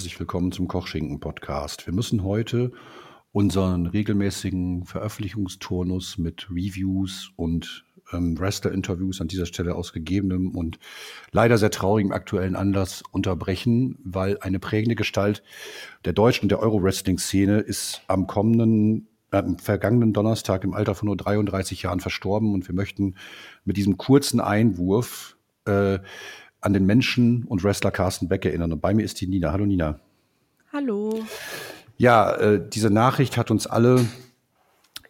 herzlich willkommen zum Kochschinken-Podcast. Wir müssen heute unseren regelmäßigen Veröffentlichungsturnus mit Reviews und ähm, Wrestler-Interviews an dieser Stelle aus gegebenem und leider sehr traurigem aktuellen Anlass unterbrechen, weil eine prägende Gestalt der deutschen und der Euro-Wrestling-Szene ist am kommenden am vergangenen Donnerstag im Alter von nur 33 Jahren verstorben und wir möchten mit diesem kurzen Einwurf äh, an den Menschen und Wrestler Carsten Beck erinnern. Und bei mir ist die Nina. Hallo Nina. Hallo. Ja, äh, diese Nachricht hat uns alle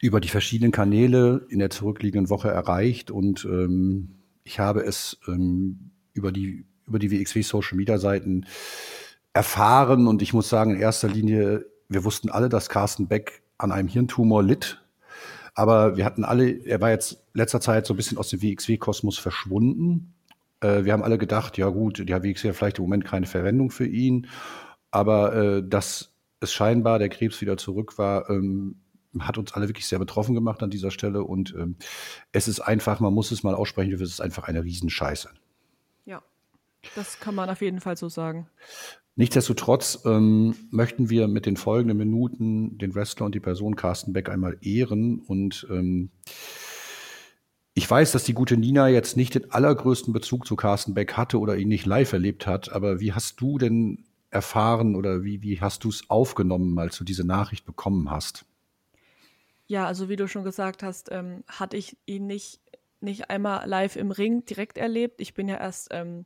über die verschiedenen Kanäle in der zurückliegenden Woche erreicht und ähm, ich habe es ähm, über die über die WXW Social Media Seiten erfahren und ich muss sagen in erster Linie wir wussten alle, dass Carsten Beck an einem Hirntumor litt, aber wir hatten alle, er war jetzt letzter Zeit so ein bisschen aus dem WXW Kosmos verschwunden. Äh, wir haben alle gedacht, ja gut, die WXW hat vielleicht im Moment keine Verwendung für ihn, aber äh, dass es scheinbar der Krebs wieder zurück war, ähm, hat uns alle wirklich sehr betroffen gemacht an dieser Stelle. Und ähm, es ist einfach, man muss es mal aussprechen, es ist einfach eine Riesenscheiße. Ja, das kann man auf jeden Fall so sagen. Nichtsdestotrotz ähm, möchten wir mit den folgenden Minuten den Wrestler und die Person Carsten Beck einmal ehren. Und ähm, ich weiß, dass die gute Nina jetzt nicht den allergrößten Bezug zu Carsten Beck hatte oder ihn nicht live erlebt hat. Aber wie hast du denn erfahren oder wie, wie hast du es aufgenommen, als du diese Nachricht bekommen hast? Ja, also wie du schon gesagt hast, ähm, hatte ich ihn nicht, nicht einmal live im Ring direkt erlebt. Ich bin ja erst ähm,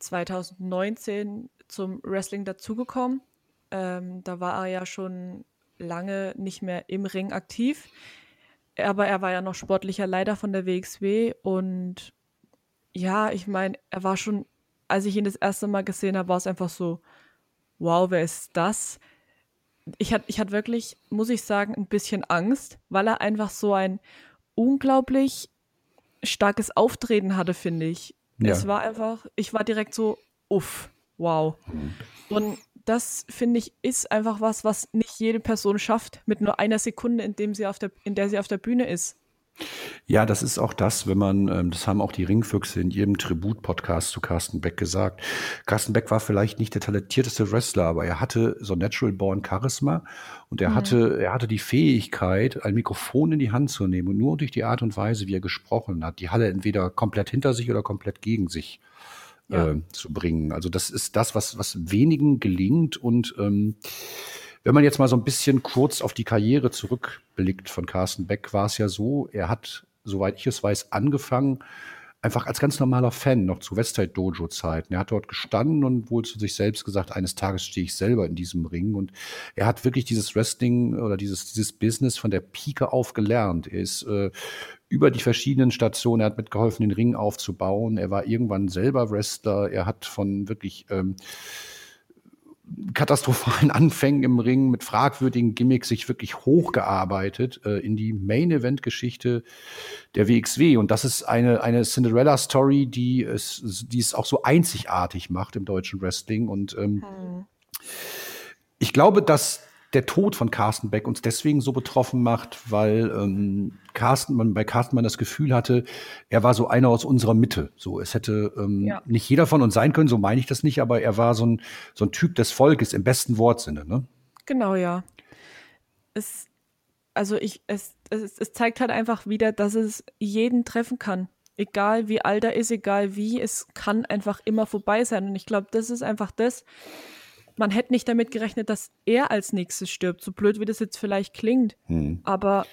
2019 zum Wrestling dazugekommen. Ähm, da war er ja schon lange nicht mehr im Ring aktiv. Aber er war ja noch sportlicher Leiter von der WXW und ja, ich meine, er war schon, als ich ihn das erste Mal gesehen habe, war es einfach so, wow, wer ist das? ich hatte ich hatte wirklich, muss ich sagen, ein bisschen Angst, weil er einfach so ein unglaublich starkes Auftreten hatte, finde ich. Ja. Es war einfach, ich war direkt so, uff, wow. Mhm. Und das, finde ich, ist einfach was, was nicht jede Person schafft, mit nur einer Sekunde, in, dem sie auf der, in der sie auf der Bühne ist. Ja, das ist auch das, wenn man, ähm, das haben auch die Ringfüchse in ihrem Tribut-Podcast zu Carsten Beck gesagt. Carsten Beck war vielleicht nicht der talentierteste Wrestler, aber er hatte so natural born Charisma und er mhm. hatte, er hatte die Fähigkeit, ein Mikrofon in die Hand zu nehmen und nur durch die Art und Weise, wie er gesprochen hat, die Halle entweder komplett hinter sich oder komplett gegen sich ja. äh, zu bringen. Also das ist das, was, was wenigen gelingt und ähm, wenn man jetzt mal so ein bisschen kurz auf die Karriere zurückblickt von Carsten Beck, war es ja so, er hat, soweit ich es weiß, angefangen, einfach als ganz normaler Fan noch zu Westside Dojo Zeiten. Er hat dort gestanden und wohl zu sich selbst gesagt, eines Tages stehe ich selber in diesem Ring und er hat wirklich dieses Wrestling oder dieses, dieses Business von der Pike auf gelernt. Er ist äh, über die verschiedenen Stationen, er hat mitgeholfen, den Ring aufzubauen. Er war irgendwann selber Wrestler. Er hat von wirklich ähm, katastrophalen Anfängen im Ring mit fragwürdigen Gimmicks sich wirklich hochgearbeitet äh, in die Main-Event-Geschichte der WXW. Und das ist eine, eine Cinderella-Story, die es, die es auch so einzigartig macht im deutschen Wrestling. Und ähm, hm. ich glaube, dass der Tod von Carsten Beck uns deswegen so betroffen macht, weil ähm, Carsten, man bei Carsten man das Gefühl hatte, er war so einer aus unserer Mitte. So, es hätte ähm, ja. nicht jeder von uns sein können, so meine ich das nicht, aber er war so ein, so ein Typ des Volkes im besten Wortsinne, ne? Genau, ja. Es, also ich, es, es, es zeigt halt einfach wieder, dass es jeden treffen kann. Egal wie alt er ist, egal wie, es kann einfach immer vorbei sein. Und ich glaube, das ist einfach das, man hätte nicht damit gerechnet, dass er als nächstes stirbt, so blöd wie das jetzt vielleicht klingt. Hm. Aber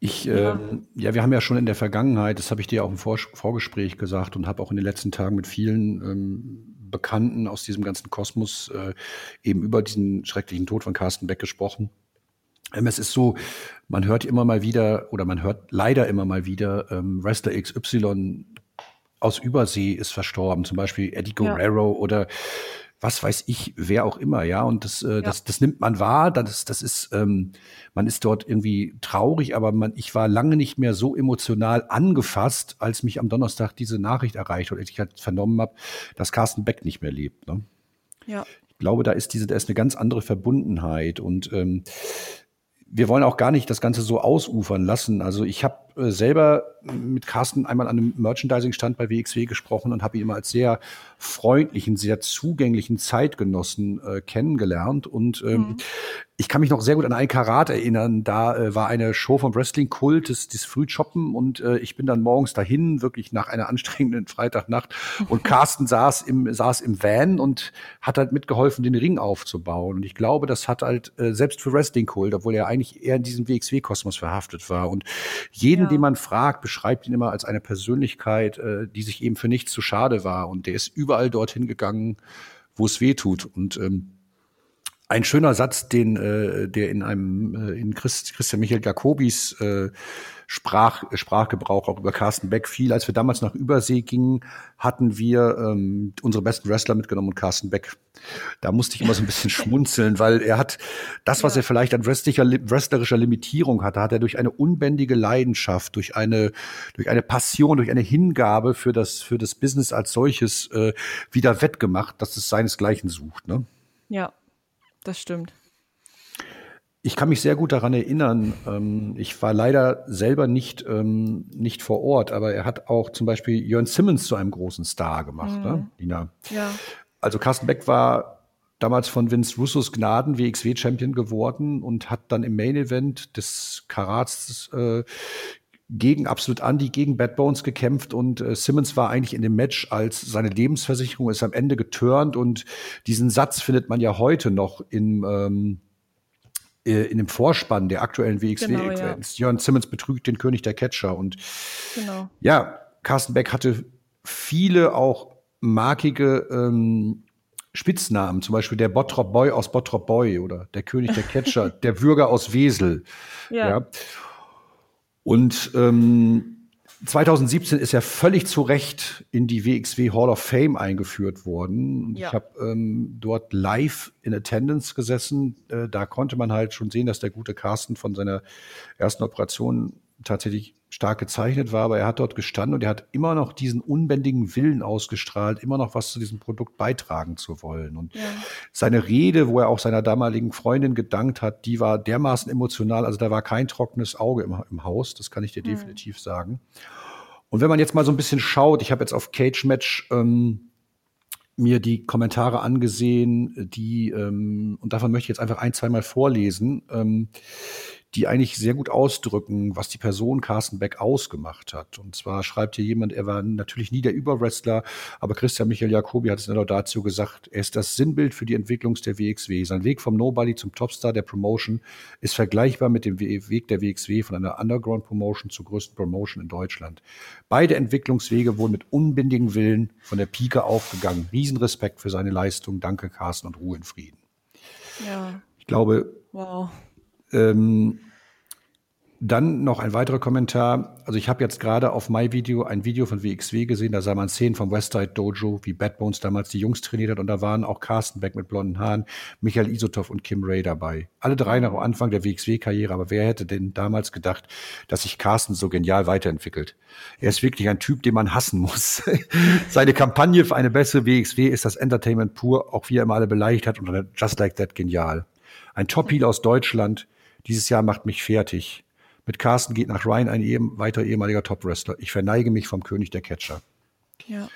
ich, ja. Äh, ja, wir haben ja schon in der Vergangenheit, das habe ich dir auch im Vor Vorgespräch gesagt und habe auch in den letzten Tagen mit vielen ähm, Bekannten aus diesem ganzen Kosmos äh, eben über diesen schrecklichen Tod von Carsten Beck gesprochen. Ähm, es ist so, man hört immer mal wieder oder man hört leider immer mal wieder, ähm, Wrestler XY aus Übersee ist verstorben, zum Beispiel Eddie Guerrero ja. oder was weiß ich, wer auch immer, ja. Und das, äh, ja. das, das nimmt man wahr. Das, das ist, ähm, man ist dort irgendwie traurig, aber man, ich war lange nicht mehr so emotional angefasst, als mich am Donnerstag diese Nachricht erreicht und ich halt vernommen habe, dass Carsten Beck nicht mehr lebt. Ne? Ja. Ich glaube, da ist diese, da ist eine ganz andere Verbundenheit und ähm, wir wollen auch gar nicht das Ganze so ausufern lassen. Also ich habe äh, selber mit Carsten einmal an einem Merchandising-Stand bei WXW gesprochen und habe ihn immer als sehr freundlichen, sehr zugänglichen Zeitgenossen äh, kennengelernt. Und ähm, mhm. ich kann mich noch sehr gut an ein Karat erinnern. Da äh, war eine Show vom Wrestling-Kult, das, das Frühshoppen. Und äh, ich bin dann morgens dahin, wirklich nach einer anstrengenden Freitagnacht. Und Carsten saß im, saß im Van und hat halt mitgeholfen, den Ring aufzubauen. Und ich glaube, das hat halt äh, selbst für Wrestling-Kult, obwohl er eigentlich eher in diesem WXW-Kosmos verhaftet war. Und jeden, den man fragt, beschreibt ihn immer als eine Persönlichkeit, äh, die sich eben für nichts zu schade war. Und der ist überall dorthin gegangen, wo es weh tut. Und ähm, ein schöner Satz, den äh, der in einem äh, in Christ, Christian Michael Jacobis äh, Sprach, Sprachgebrauch auch über Carsten Beck fiel. Als wir damals nach Übersee gingen, hatten wir ähm, unsere besten Wrestler mitgenommen und Carsten Beck. Da musste ich immer so ein bisschen schmunzeln, weil er hat das, was er vielleicht an wrestlerischer Limitierung hatte, hat er durch eine unbändige Leidenschaft, durch eine, durch eine Passion, durch eine Hingabe für das, für das Business als solches äh, wieder wettgemacht, dass es seinesgleichen sucht. Ne? Ja, das stimmt. Ich kann mich sehr gut daran erinnern. Ähm, ich war leider selber nicht, ähm, nicht vor Ort, aber er hat auch zum Beispiel Jörn Simmons zu einem großen Star gemacht, ne, mhm. ne, Lina? Ja. Also Carsten Beck war damals von Vince Russos Gnaden WXW-Champion geworden und hat dann im Main Event des Karats äh, gegen Absolut Andy, gegen Bad Bones gekämpft und äh, Simmons war eigentlich in dem Match als seine Lebensversicherung ist am Ende geturnt und diesen Satz findet man ja heute noch in ähm, äh, in dem Vorspann der aktuellen WXW-Events. Genau, ja. Jörn Simmons betrügt den König der Catcher. Und genau. ja, Carsten Beck hatte viele auch markige ähm, Spitznamen, zum Beispiel der Bottrop Boy aus Bottrop Boy oder der König der Catcher, der Bürger aus Wesel. Ja. ja. Und ähm, 2017 ist er völlig zu Recht in die WXW Hall of Fame eingeführt worden. Ja. Ich habe ähm, dort live in Attendance gesessen. Äh, da konnte man halt schon sehen, dass der gute Carsten von seiner ersten Operation tatsächlich stark gezeichnet war, aber er hat dort gestanden und er hat immer noch diesen unbändigen Willen ausgestrahlt, immer noch was zu diesem Produkt beitragen zu wollen. Und ja. seine Rede, wo er auch seiner damaligen Freundin gedankt hat, die war dermaßen emotional, also da war kein trockenes Auge im, im Haus, das kann ich dir mhm. definitiv sagen. Und wenn man jetzt mal so ein bisschen schaut, ich habe jetzt auf Cage Match ähm, mir die Kommentare angesehen, die, ähm, und davon möchte ich jetzt einfach ein, zweimal vorlesen. Ähm, die eigentlich sehr gut ausdrücken, was die Person Carsten Beck ausgemacht hat. Und zwar schreibt hier jemand, er war natürlich nie der Überwrestler, aber Christian Michael Jacobi hat es in der Laudatio gesagt, er ist das Sinnbild für die Entwicklung der WXW. Sein Weg vom Nobody zum Topstar der Promotion ist vergleichbar mit dem Weg der WXW von einer Underground Promotion zur größten Promotion in Deutschland. Beide Entwicklungswege wurden mit unbändigem Willen von der Pike aufgegangen. Riesenrespekt für seine Leistung. Danke, Carsten, und Ruhe in Frieden. Ja. Ich glaube, wow. Ähm, dann noch ein weiterer Kommentar. Also ich habe jetzt gerade auf MyVideo ein Video von WXW gesehen, da sah man Szenen vom Westside Dojo, wie Bad Bones damals die Jungs trainiert hat und da waren auch Carsten Beck mit blonden Haaren, Michael Isotov und Kim Ray dabei. Alle drei nach Anfang der WXW-Karriere, aber wer hätte denn damals gedacht, dass sich Carsten so genial weiterentwickelt? Er ist wirklich ein Typ, den man hassen muss. Seine Kampagne für eine bessere WXW ist das Entertainment pur, auch wie er immer alle beleidigt hat und Just Like That genial. Ein Top-Heel aus Deutschland, dieses Jahr macht mich fertig. Mit Carsten geht nach Ryan ein ehem, weiter ehemaliger Top-Wrestler. Ich verneige mich vom König der Catcher. Ja.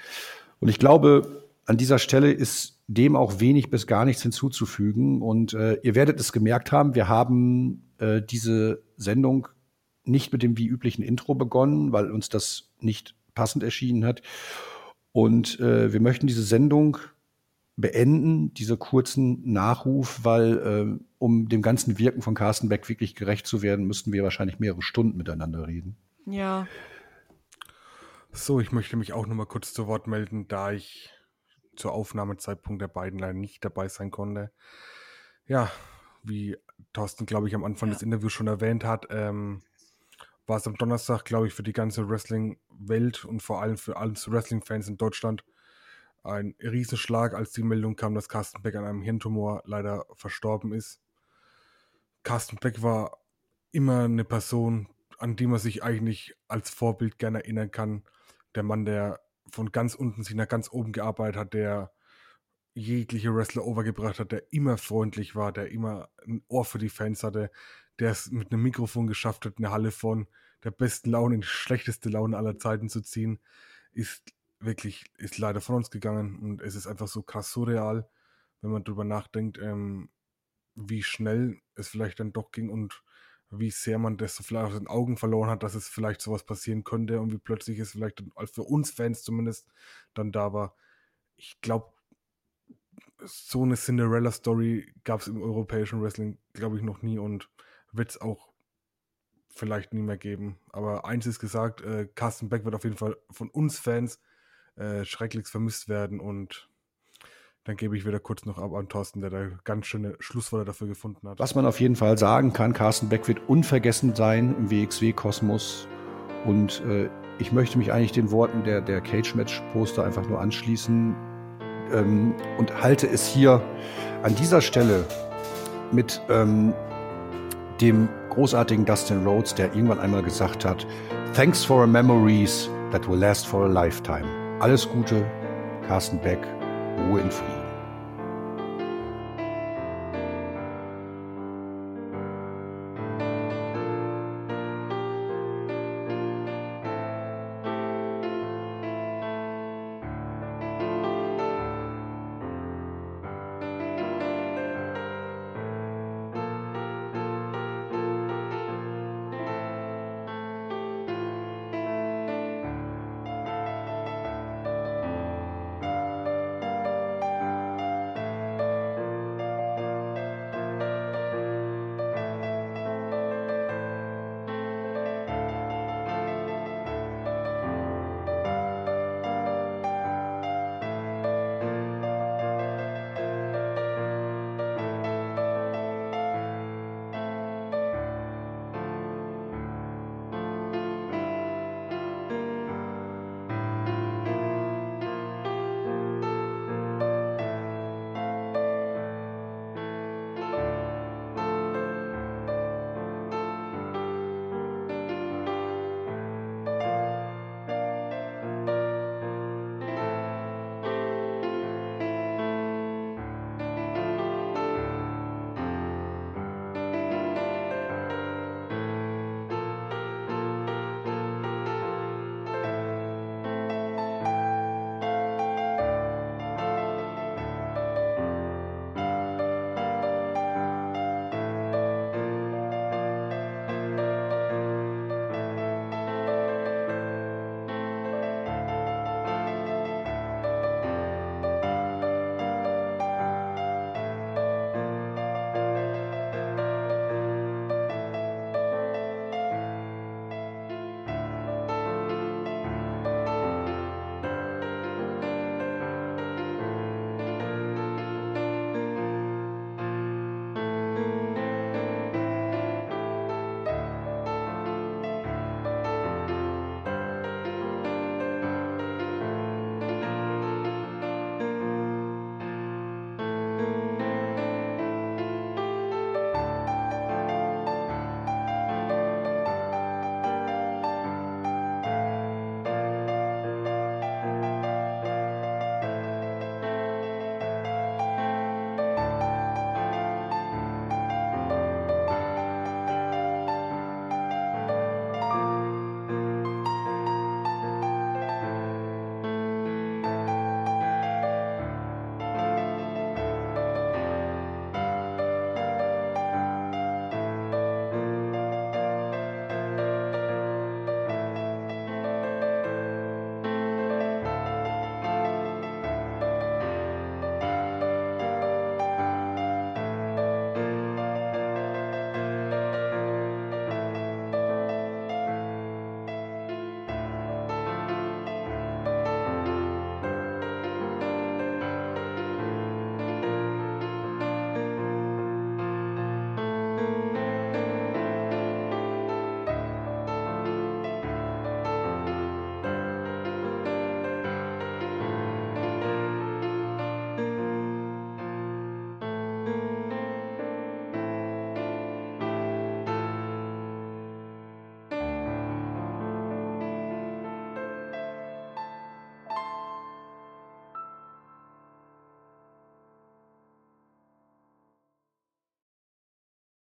Und ich glaube, an dieser Stelle ist dem auch wenig bis gar nichts hinzuzufügen. Und äh, ihr werdet es gemerkt haben, wir haben äh, diese Sendung nicht mit dem wie üblichen Intro begonnen, weil uns das nicht passend erschienen hat. Und äh, wir möchten diese Sendung beenden, diese kurzen Nachruf, weil äh, um dem ganzen Wirken von Carsten Beck wirklich gerecht zu werden, müssten wir wahrscheinlich mehrere Stunden miteinander reden. Ja. So, ich möchte mich auch noch mal kurz zu Wort melden, da ich zur Aufnahmezeitpunkt der beiden leider nicht dabei sein konnte. Ja, wie Thorsten, glaube ich, am Anfang ja. des Interviews schon erwähnt hat, ähm, war es am Donnerstag, glaube ich, für die ganze Wrestling-Welt und vor allem für alle Wrestling-Fans in Deutschland ein Riesenschlag, als die Meldung kam, dass Carsten Beck an einem Hirntumor leider verstorben ist. Carsten Beck war immer eine Person, an die man sich eigentlich als Vorbild gerne erinnern kann. Der Mann, der von ganz unten sich nach ganz oben gearbeitet hat, der jegliche Wrestler overgebracht hat, der immer freundlich war, der immer ein Ohr für die Fans hatte, der es mit einem Mikrofon geschafft hat, eine Halle von der besten Laune in die schlechteste Laune aller Zeiten zu ziehen, ist wirklich, ist leider von uns gegangen und es ist einfach so krass surreal, wenn man drüber nachdenkt, ähm, wie schnell es vielleicht dann doch ging und wie sehr man das so vielleicht aus den Augen verloren hat, dass es vielleicht sowas passieren könnte und wie plötzlich es vielleicht für uns Fans zumindest dann da war. Ich glaube, so eine Cinderella-Story gab es im europäischen Wrestling, glaube ich, noch nie und wird es auch vielleicht nie mehr geben. Aber eins ist gesagt, äh, Carsten Beck wird auf jeden Fall von uns Fans äh, schrecklichst vermisst werden und dann gebe ich wieder kurz noch ab an Thorsten, der da ganz schöne Schlussworte dafür gefunden hat. Was man auf jeden Fall sagen kann, Carsten Beck wird unvergessen sein im WXW-Kosmos. Und äh, ich möchte mich eigentlich den Worten der, der Cage-Match-Poster einfach nur anschließen ähm, und halte es hier an dieser Stelle mit ähm, dem großartigen Dustin Rhodes, der irgendwann einmal gesagt hat, Thanks for memories that will last for a lifetime. Alles Gute, Carsten Beck, Ruhe in Frieden.